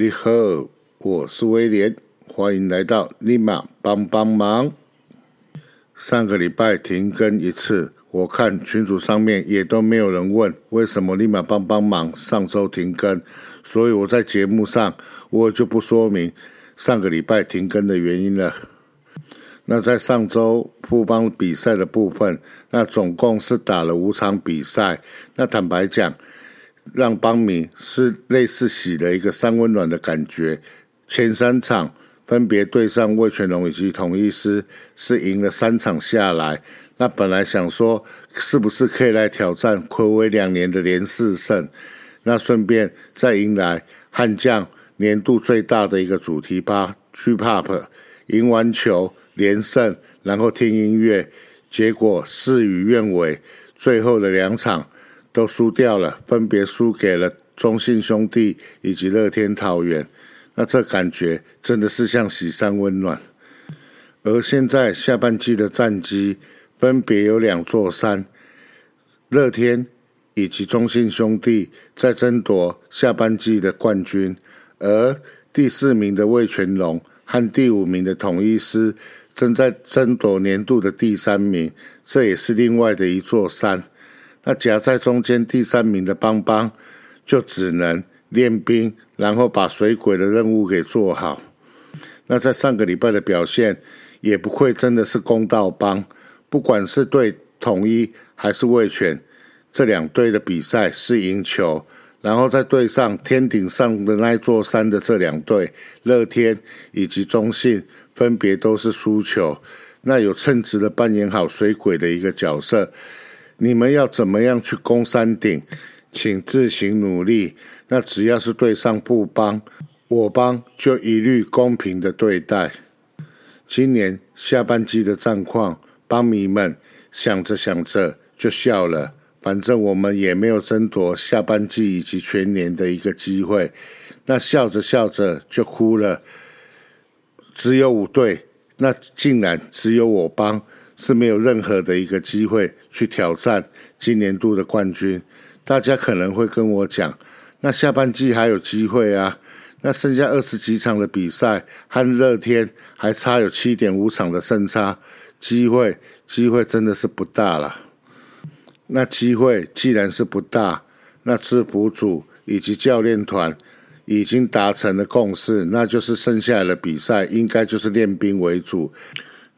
你好，我是威廉，欢迎来到立马帮帮忙。上个礼拜停更一次，我看群组上面也都没有人问为什么立马帮帮忙上周停更，所以我在节目上我就不说明上个礼拜停更的原因了。那在上周富邦比赛的部分，那总共是打了五场比赛，那坦白讲。让邦迷是类似洗了一个三温暖的感觉。前三场分别对上魏全龙以及统一师，是赢了三场下来。那本来想说，是不是可以来挑战暌违两年的连四胜？那顺便再迎来悍将年度最大的一个主题吧去 PUB 赢完球连胜，然后听音乐，结果事与愿违，最后的两场。都输掉了，分别输给了中信兄弟以及乐天桃园。那这感觉真的是像喜山温暖。而现在下半季的战绩分别有两座山，乐天以及中信兄弟在争夺下半季的冠军，而第四名的魏全龙和第五名的统一师正在争夺年度的第三名，这也是另外的一座山。那夹在中间第三名的邦邦，就只能练兵，然后把水鬼的任务给做好。那在上个礼拜的表现，也不愧真的是公道帮，不管是对统一还是卫权这两队的比赛是赢球，然后再对上天顶上的那座山的这两队乐天以及中信，分别都是输球。那有称职的扮演好水鬼的一个角色。你们要怎么样去攻山顶，请自行努力。那只要是对上不帮，我帮就一律公平的对待。今年下半季的战况，帮迷们想着想着就笑了。反正我们也没有争夺下半季以及全年的一个机会，那笑着笑着就哭了。只有五队，那竟然只有我帮。是没有任何的一个机会去挑战今年度的冠军。大家可能会跟我讲，那下半季还有机会啊？那剩下二十几场的比赛，和乐天还差有七点五场的胜差，机会机会真的是不大了。那机会既然是不大，那制服组以及教练团已经达成了共识，那就是剩下来的比赛应该就是练兵为主。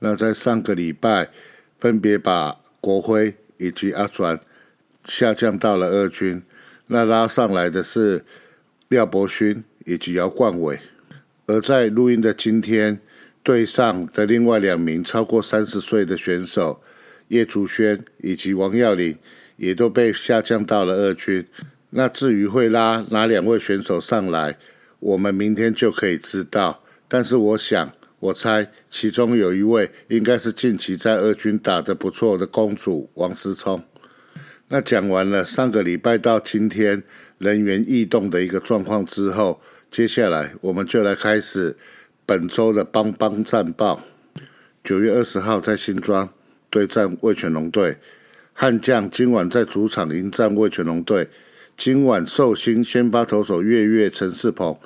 那在上个礼拜，分别把国辉以及阿转下降到了二军，那拉上来的是廖伯勋以及姚冠伟。而在录音的今天，队上的另外两名超过三十岁的选手叶竹轩以及王耀林，也都被下降到了二军。那至于会拉哪两位选手上来，我们明天就可以知道。但是我想。我猜其中有一位应该是近期在二军打得不错的公主王思聪。那讲完了上个礼拜到今天人员异动的一个状况之后，接下来我们就来开始本周的邦邦战报。九月二十号在新庄对战魏全龙队，悍将今晚在主场迎战魏全龙队。今晚寿星先发投手月月陈世鹏。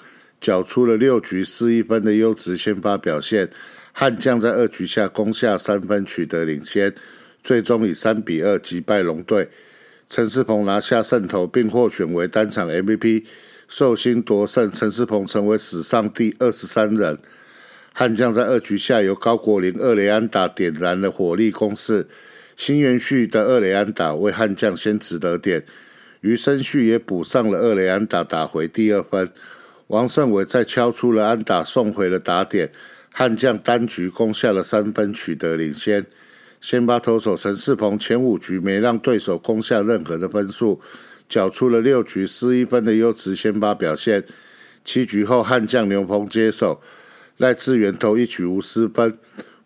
缴出了六局四一分的优质先发表现，悍将在二局下攻下三分取得领先，最终以三比二击败龙队。陈世鹏拿下胜投，并获选为单场 MVP，寿星夺胜，陈世鹏成为史上第二十三人。悍将在二局下由高国林二雷安打点燃了火力攻势，新元旭的二雷安打为悍将先取得点，余生旭也补上了二雷安打，打回第二分。王胜伟再敲出了安打，送回了打点。悍将单局攻下了三分，取得领先。先发投手陈世鹏前五局没让对手攻下任何的分数，缴出了六局失一分的优质先发表现。七局后，悍将牛鹏接手，赖志源投一局无失分，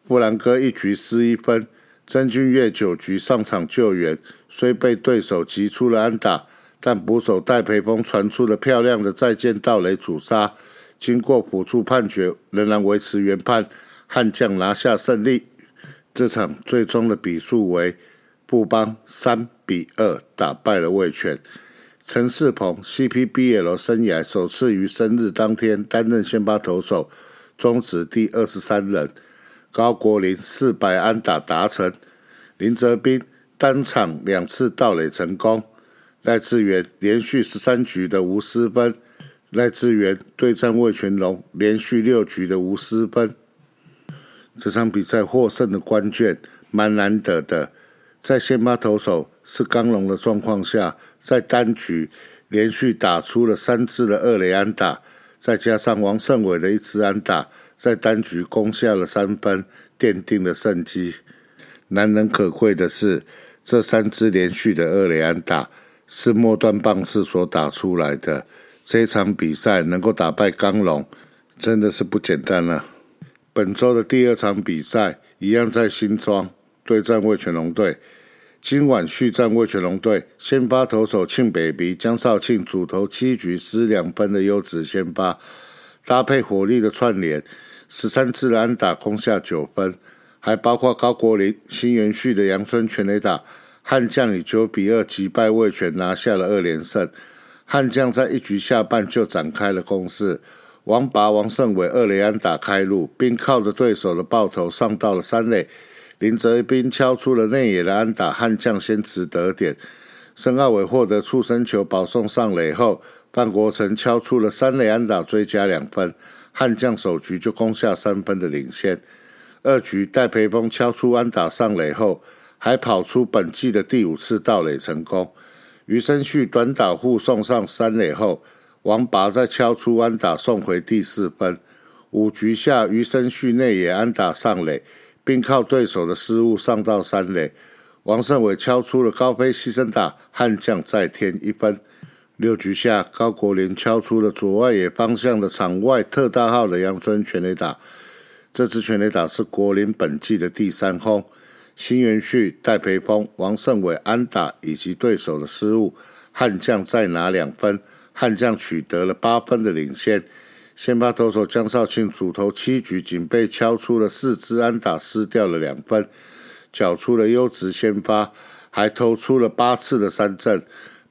布兰哥一局失一分。曾俊岳九局上场救援，虽被对手击出了安打。但捕手戴培峰传出了漂亮的再见盗垒主杀，经过辅助判决，仍然维持原判，悍将拿下胜利。这场最终的比数为布邦三比二打败了魏权。陈世鹏 CPBL 生涯首次于生日当天担任先发投手，中职第二十三人。高国林四百安打达成，林哲斌单场两次盗垒成功，赖志源连续十三局的无失分，赖志源对战魏全龙连续六局的无失分。这场比赛获胜的关键蛮难得的，在先发投手是刚龙的状况下。在单局连续打出了三支的二垒安打，再加上王胜伟的一支安打，在单局攻下了三分，奠定了胜机。难能可贵的是，这三支连续的二垒安打是末端棒次所打出来的。这场比赛能够打败刚龙，真的是不简单了。本周的第二场比赛一样在新庄对战味全龙队。今晚续战味全龙队，先发投手庆北鼻江少庆主投七局失两分的优质先发，搭配火力的串联，十三次安打攻下九分，还包括高国林、新元旭的阳春全垒打，悍将以九比二击败魏全，拿下了二连胜。悍将在一局下半就展开了攻势，王拔、王胜伟二垒安打开路，并靠着对手的爆头上到了三垒。林哲斌敲出了内野的安打，悍将先持得点。申奥伟获得触身球保送上垒后，范国成敲出了三垒安打追加两分，悍将首局就攻下三分的领先。二局戴培峰敲出安打上垒后，还跑出本季的第五次盗垒成功。余生旭短打护送上三垒后，王拔再敲出安打送回第四分。五局下余生旭内野安打上垒。并靠对手的失误上到三垒，王胜伟敲出了高飞牺牲打，悍将再添一分。六局下，高国林敲出了左外野方向的场外特大号的阳春全垒打，这支全垒打是国林本季的第三轰。新元旭、戴培峰、王胜伟安打以及对手的失误，悍将再拿两分，悍将取得了八分的领先。先发投手江少庆主投七局，仅被敲出了四支安打，失掉了两分，缴出了优质先发，还投出了八次的三振。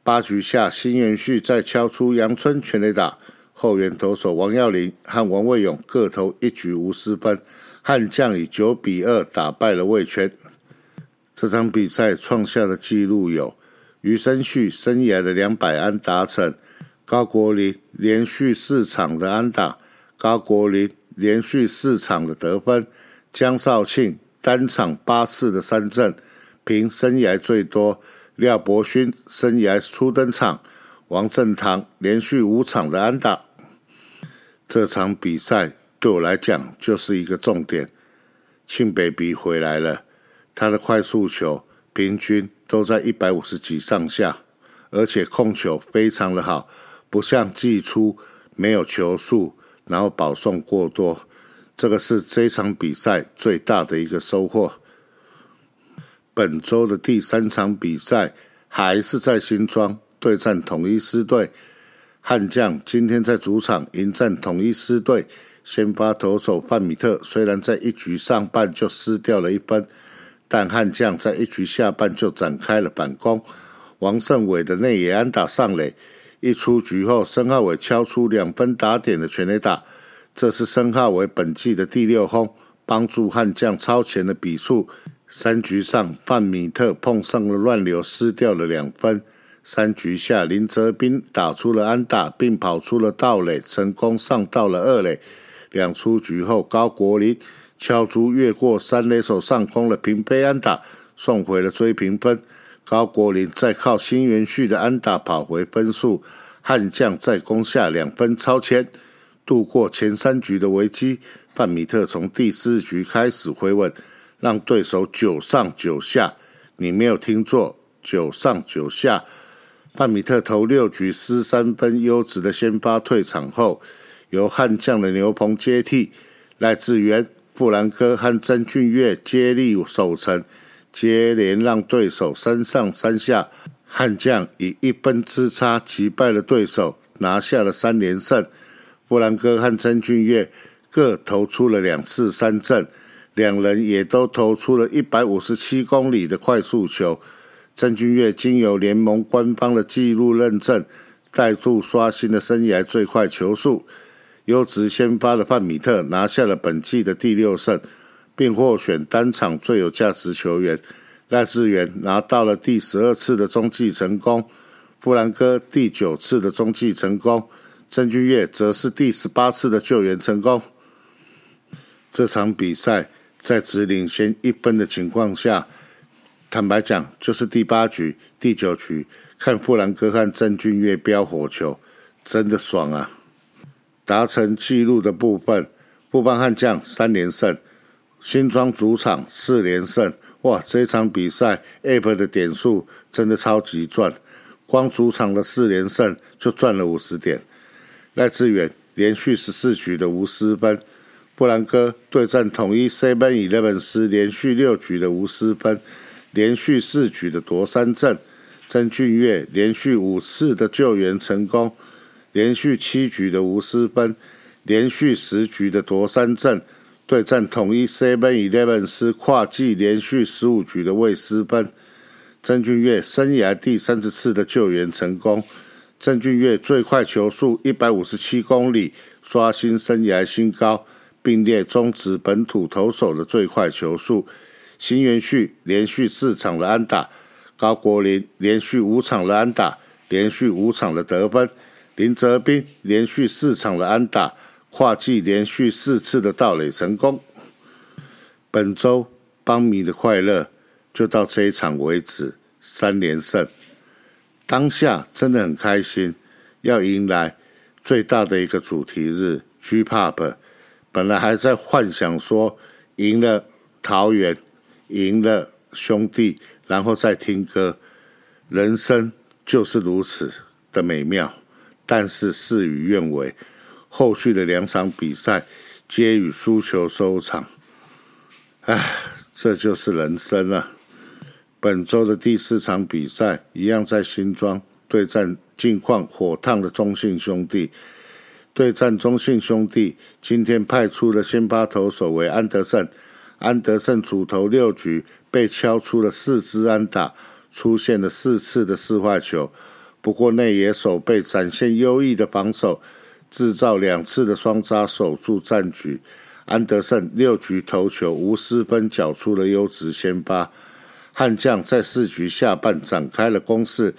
八局下，新元旭再敲出阳春全垒打，后援投手王耀林和王卫勇各投一局无失分，悍将以九比二打败了魏全。这场比赛创下的纪录有余生旭生涯的两百安达成。高国林连续四场的安打，高国林连续四场的得分，江少庆单场八次的三振，凭生涯最多。廖伯勋生涯初登场，王振堂连续五场的安打。这场比赛对我来讲就是一个重点。庆 baby 回来了，他的快速球平均都在一百五十几上下，而且控球非常的好。不像季初没有球速，然后保送过多，这个是这场比赛最大的一个收获。本周的第三场比赛还是在新庄对战统一狮队，悍将今天在主场迎战统一狮队，先发投手范米特虽然在一局上半就失掉了一分，但悍将在一局下半就展开了反攻，王胜伟的内野安打上垒。一出局后，申浩伟敲出两分打点的全垒打，这是申浩伟本季的第六轰，帮助悍将超前的比数。三局上，范米特碰上了乱流，失掉了两分。三局下，林哲斌打出了安打，并跑出了盗垒，成功上到了二垒。两出局后，高国林敲出越过三垒手上空的平飞安打，送回了追平分。高国林再靠新元旭的安打跑回分数，悍将再攻下两分超前，度过前三局的危机。范米特从第四局开始回稳，让对手九上九下。你没有听错，九上九下。范米特投六局失三分，优质的先发退场后，由悍将的牛棚接替，赖志源、布兰科和曾俊岳接力守城。接连让对手三上三下，悍将以一分之差击败了对手，拿下了三连胜。布兰哥和曾俊岳各投出了两次三振，两人也都投出了一百五十七公里的快速球。郑俊岳经由联盟官方的记录认证，再度刷新了生涯最快球速。优质先发的范米特拿下了本季的第六胜，并获选单场最有价值球员。赖志源拿到了第十二次的中继成功，布兰哥第九次的中继成功，郑俊岳则是第十八次的救援成功。这场比赛在只领先一分的情况下，坦白讲就是第八局、第九局，看布兰哥和郑俊岳飙火球，真的爽啊！达成纪录的部分，布邦悍将三连胜，新庄主场四连胜。哇，这场比赛 App 的点数真的超级赚，光主场的四连胜就赚了五十点。赖志远连续十四局的无失分，布兰哥对战统一 Seven Eleven 斯连续六局的无失分，连续四局的夺三振，曾俊岳连续五次的救援成功。连续七局的无失分，连续十局的夺三振，对战统一 Seven Eleven 是跨季连续十五局的未失分。郑俊岳生涯第三十次的救援成功，郑俊岳最快球速一百五十七公里，刷新生涯新高，并列中职本土投手的最快球速。新元旭连续四场的安打，高国林连续五场的安打，连续五场的得分。林泽斌连续四场的安打，跨季连续四次的盗垒成功。本周邦迷的快乐就到这一场为止，三连胜。当下真的很开心，要迎来最大的一个主题日 G Pop。本来还在幻想说赢了桃园，赢了兄弟，然后再听歌。人生就是如此的美妙。但是事与愿违，后续的两场比赛皆以输球收场。唉，这就是人生啊！本周的第四场比赛一样在新庄对战近况火烫的中信兄弟。对战中信兄弟，今天派出的先发投手为安德胜。安德胜主投六局，被敲出了四支安打，出现了四次的四坏球。不过内野守备展现优异的防守，制造两次的双杀守住战局。安德胜六局投球无失分，缴出了优质先发。悍将在四局下半展开了攻势。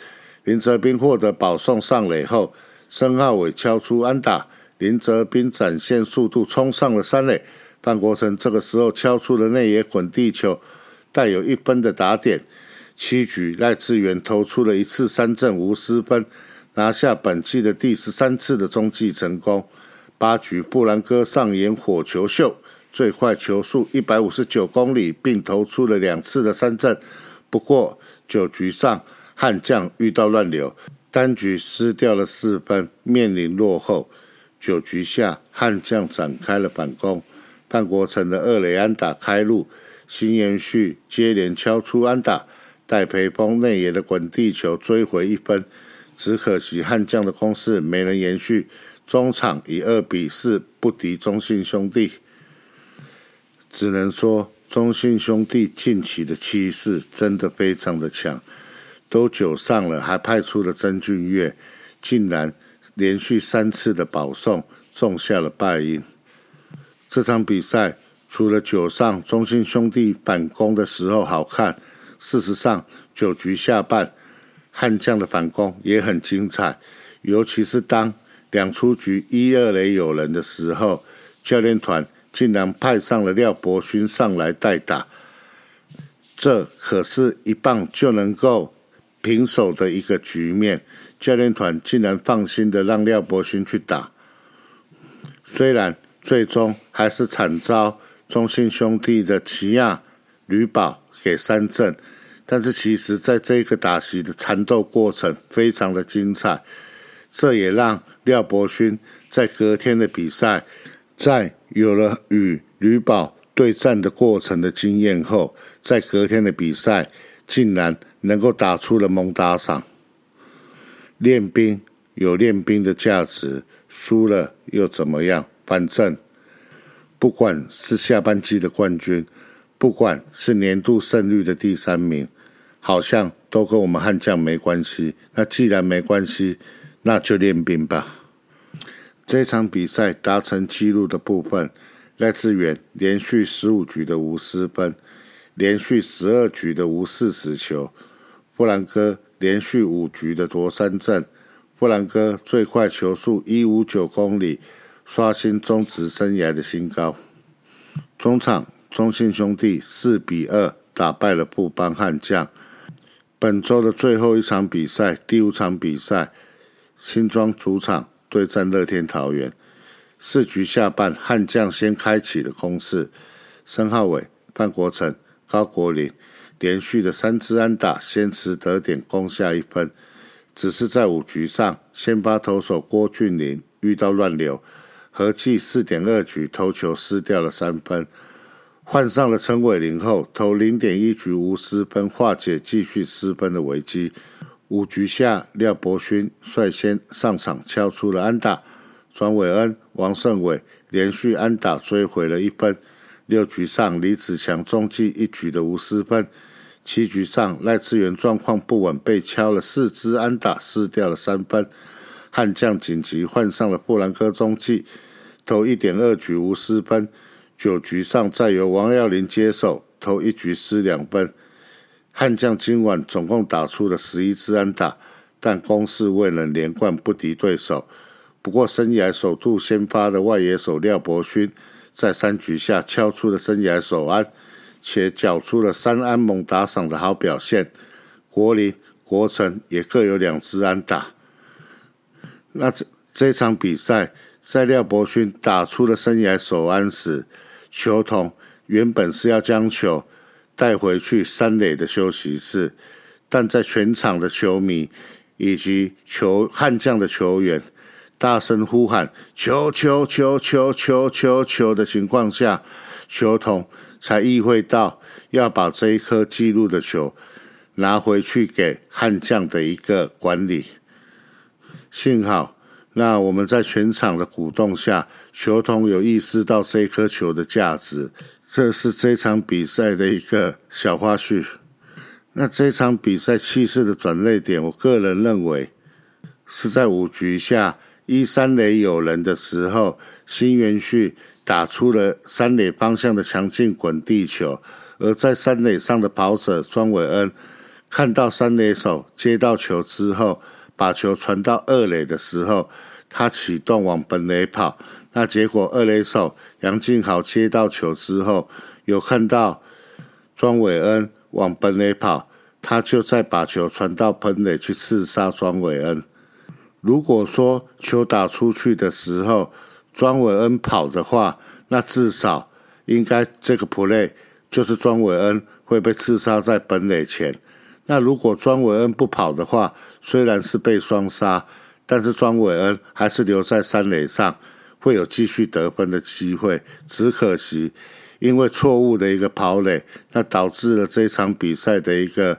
林泽斌获得保送上垒后，申浩伟敲出安打，林泽斌展现速度冲上了三垒。范国成这个时候敲出了内野滚地球，带有一分的打点。七局赖志源投出了一次三振无失分，拿下本季的第十三次的中继成功。八局布兰哥上演火球秀，最快球速一百五十九公里，并投出了两次的三振。不过九局上悍将遇到乱流，单局失掉了四分，面临落后。九局下悍将展开了反攻，范国成的二垒安打开路，新延续接连敲出安打。戴培峰内野的滚地球追回一分，只可惜悍将的攻势没能延续，中场以二比四不敌中信兄弟。只能说中信兄弟近期的气势真的非常的强，都九上了，还派出了曾俊岳，竟然连续三次的保送种下了败因。这场比赛除了九上中信兄弟反攻的时候好看。事实上，九局下半，悍将的反攻也很精彩，尤其是当两出局一二垒有人的时候，教练团竟然派上了廖伯勋上来代打，这可是一棒就能够平手的一个局面，教练团竟然放心的让廖伯勋去打，虽然最终还是惨遭中信兄弟的奇亚吕宝给三振。但是其实，在这个打席的缠斗过程非常的精彩，这也让廖伯勋在隔天的比赛，在有了与吕宝对战的过程的经验后，在隔天的比赛竟然能够打出了蒙打赏。练兵有练兵的价值，输了又怎么样？反正不管是下半季的冠军，不管是年度胜率的第三名。好像都跟我们悍将没关系。那既然没关系，那就练兵吧。这场比赛达成纪录的部分，赖志远连续十五局的无失分，连续十二局的无四死球，布兰哥连续五局的夺三振，布兰哥最快球速一五九公里，刷新中职生涯的新高。中场中信兄弟四比二打败了布邦悍将。本周的最后一场比赛，第五场比赛，新庄主场对战乐天桃园。四局下半，悍将先开启了攻势，申浩伟、范国成、高国林连续的三支安打，先持得点攻下一分。只是在五局上，先发投手郭俊麟遇到乱流，合计四点二局投球失掉了三分。换上了陈伟林后，投零点一局无失分，化解继续失分的危机。五局下，廖伯勋率先上场敲出了安打，庄伟恩、王胜伟连续安打追回了一分。六局上，李子强中继一局的无失分。七局上，赖志源状况不稳，被敲了四支安打，失掉了三分。悍将紧急换上了布兰科中继，投一点二局无失分。九局上再由王耀林接手，投一局失两分。悍将今晚总共打出了十一支安打，但攻势未能连贯，不敌对手。不过，生涯首度先发的外野手廖伯勋，在三局下敲出了生涯首安，且缴出了三安猛打赏的好表现。国林、国成也各有两支安打。那这这场比赛，在廖伯勋打出了生涯首安时，球童原本是要将球带回去三垒的休息室，但在全场的球迷以及球悍将的球员大声呼喊“球球球球球球球”的情况下，球童才意会到要把这一颗记录的球拿回去给悍将的一个管理。幸好。那我们在全场的鼓动下，球童有意识到这颗球的价值，这是这场比赛的一个小花絮。那这场比赛气势的转捩点，我个人认为是在五局下一三垒有人的时候，新元旭打出了三垒方向的强劲滚地球，而在三垒上的跑者庄伟恩看到三垒手接到球之后。把球传到二垒的时候，他启动往本垒跑。那结果二垒手杨敬豪接到球之后，有看到庄伟恩往本垒跑，他就再把球传到本垒去刺杀庄伟恩。如果说球打出去的时候，庄伟恩跑的话，那至少应该这个 play 就是庄伟恩会被刺杀在本垒前。那如果庄伟恩不跑的话，虽然是被双杀，但是庄伟恩还是留在三垒上，会有继续得分的机会。只可惜，因为错误的一个跑垒，那导致了这场比赛的一个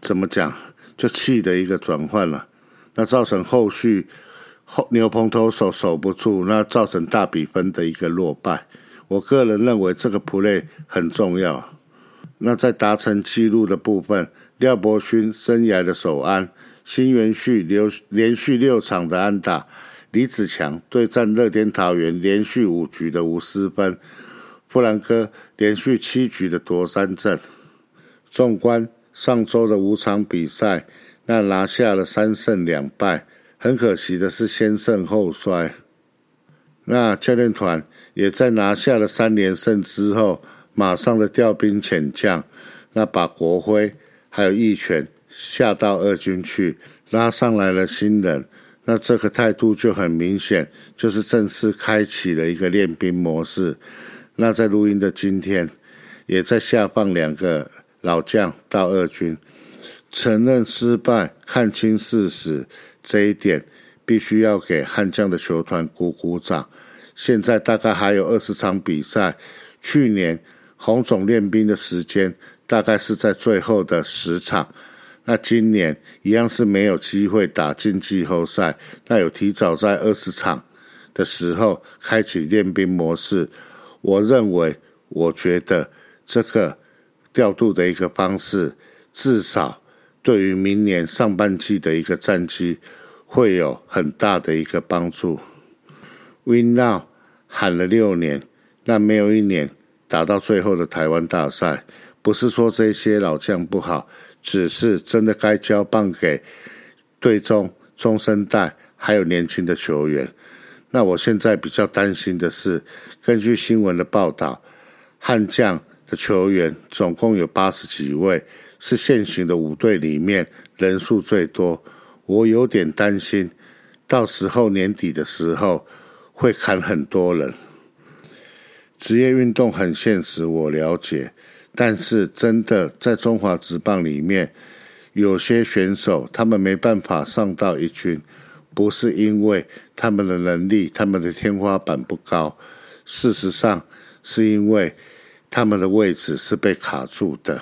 怎么讲，就气的一个转换了。那造成后续后牛棚投手守不住，那造成大比分的一个落败。我个人认为这个 play 很重要。那在达成纪录的部分。廖伯勋生涯的首安，新元旭留连续六场的安打，李子强对战乐天桃园连续五局的无失分，布兰科连续七局的夺三振。纵观上周的五场比赛，那拿下了三胜两败，很可惜的是先胜后衰。那教练团也在拿下了三连胜之后，马上的调兵遣将，那把国徽。还有义拳下到二军去拉上来了新人，那这个态度就很明显，就是正式开启了一个练兵模式。那在录音的今天，也在下放两个老将到二军，承认失败，看清事实，这一点必须要给悍将的球团鼓鼓掌。现在大概还有二十场比赛，去年红总练兵的时间。大概是在最后的十场，那今年一样是没有机会打进季后赛。那有提早在二十场的时候开启练兵模式，我认为，我觉得这个调度的一个方式，至少对于明年上半季的一个战绩会有很大的一个帮助。Win now 喊了六年，那没有一年打到最后的台湾大赛。不是说这些老将不好，只是真的该交棒给队中中生代还有年轻的球员。那我现在比较担心的是，根据新闻的报道，悍将的球员总共有八十几位，是现行的五队里面人数最多。我有点担心，到时候年底的时候会砍很多人。职业运动很现实，我了解。但是，真的在中华职棒里面，有些选手他们没办法上到一军，不是因为他们的能力、他们的天花板不高，事实上是因为他们的位置是被卡住的。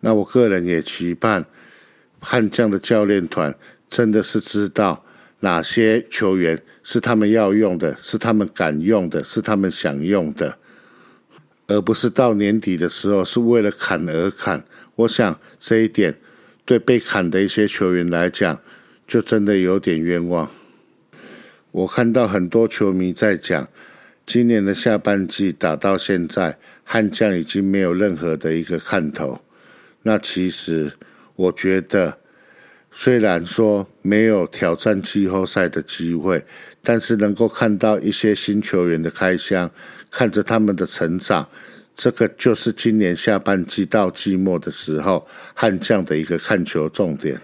那我个人也期盼悍将的教练团真的是知道哪些球员是他们要用的，是他们敢用的，是他们想用的。而不是到年底的时候是为了砍而砍，我想这一点对被砍的一些球员来讲，就真的有点冤枉。我看到很多球迷在讲，今年的下半季打到现在，悍将已经没有任何的一个看头。那其实我觉得，虽然说没有挑战季后赛的机会，但是能够看到一些新球员的开箱。看着他们的成长，这个就是今年下半季到季末的时候，悍将的一个看球重点。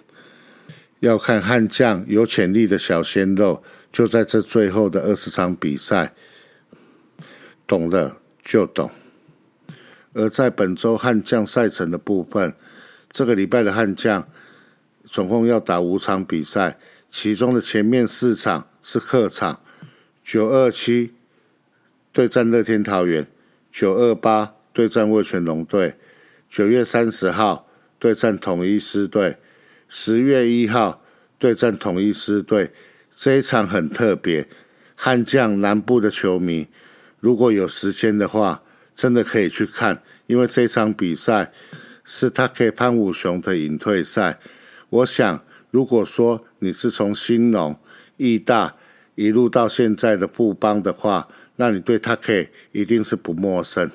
要看悍将有潜力的小鲜肉，就在这最后的二十场比赛，懂了就懂。而在本周悍将赛程的部分，这个礼拜的悍将总共要打五场比赛，其中的前面四场是客场，九二七。对战乐天桃园，九二八对战味全龙队，九月三十号对战统一狮队，十月一号对战统一狮队。这一场很特别，悍将南部的球迷如果有时间的话，真的可以去看，因为这场比赛是他给潘武雄的引退赛。我想，如果说你是从兴农、义大一路到现在的布邦的话，那你对他可以一定是不陌生，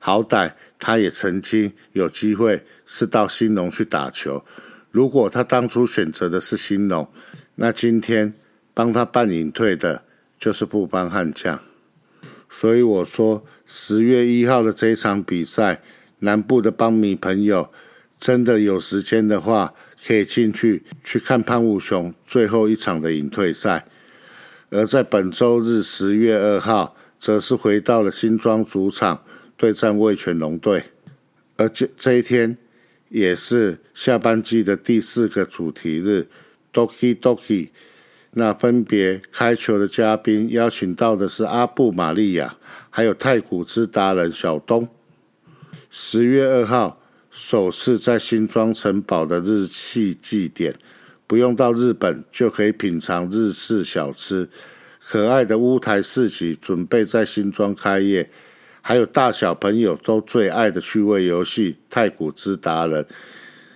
好歹他也曾经有机会是到新农去打球。如果他当初选择的是新农，那今天帮他办隐退的就是不帮悍将。所以我说十月一号的这一场比赛，南部的帮迷朋友真的有时间的话，可以进去去看潘武雄最后一场的隐退赛。而在本周日十月二号。则是回到了新庄主场对战味全龙队，而这这一天也是下半季的第四个主题日，Doki Doki。那分别开球的嘉宾邀请到的是阿布玛利亚，还有太古之达人小东。十月二号首次在新庄城堡的日系祭典，不用到日本就可以品尝日式小吃。可爱的乌台市集准备在新庄开业，还有大小朋友都最爱的趣味游戏《太古之达人》，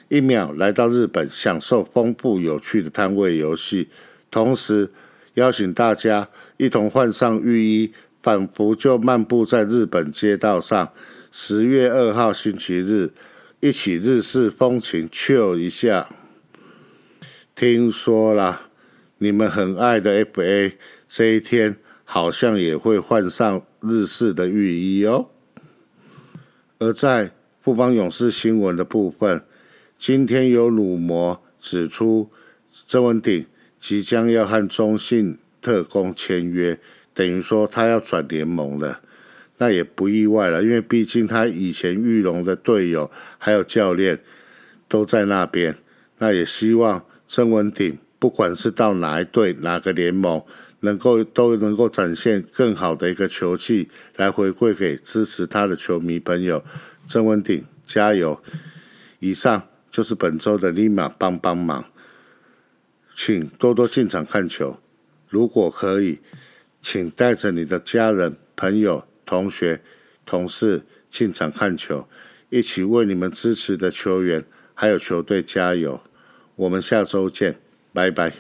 一秒来到日本享受丰富有趣的摊位游戏，同时邀请大家一同换上浴衣，仿佛就漫步在日本街道上。十月二号星期日，一起日式风情 chill 一下。听说啦。你们很爱的 FA 这一天好像也会换上日式的浴衣哦。而在富邦勇士新闻的部分，今天有鲁模指出，郑文鼎即将要和中信特工签约，等于说他要转联盟了。那也不意外了，因为毕竟他以前玉龙的队友还有教练都在那边。那也希望郑文鼎。不管是到哪一队、哪个联盟，能够都能够展现更好的一个球技，来回馈给支持他的球迷朋友。郑文鼎加油！以上就是本周的立马帮帮忙，请多多进场看球。如果可以，请带着你的家人、朋友、同学、同事进场看球，一起为你们支持的球员还有球队加油。我们下周见，拜拜。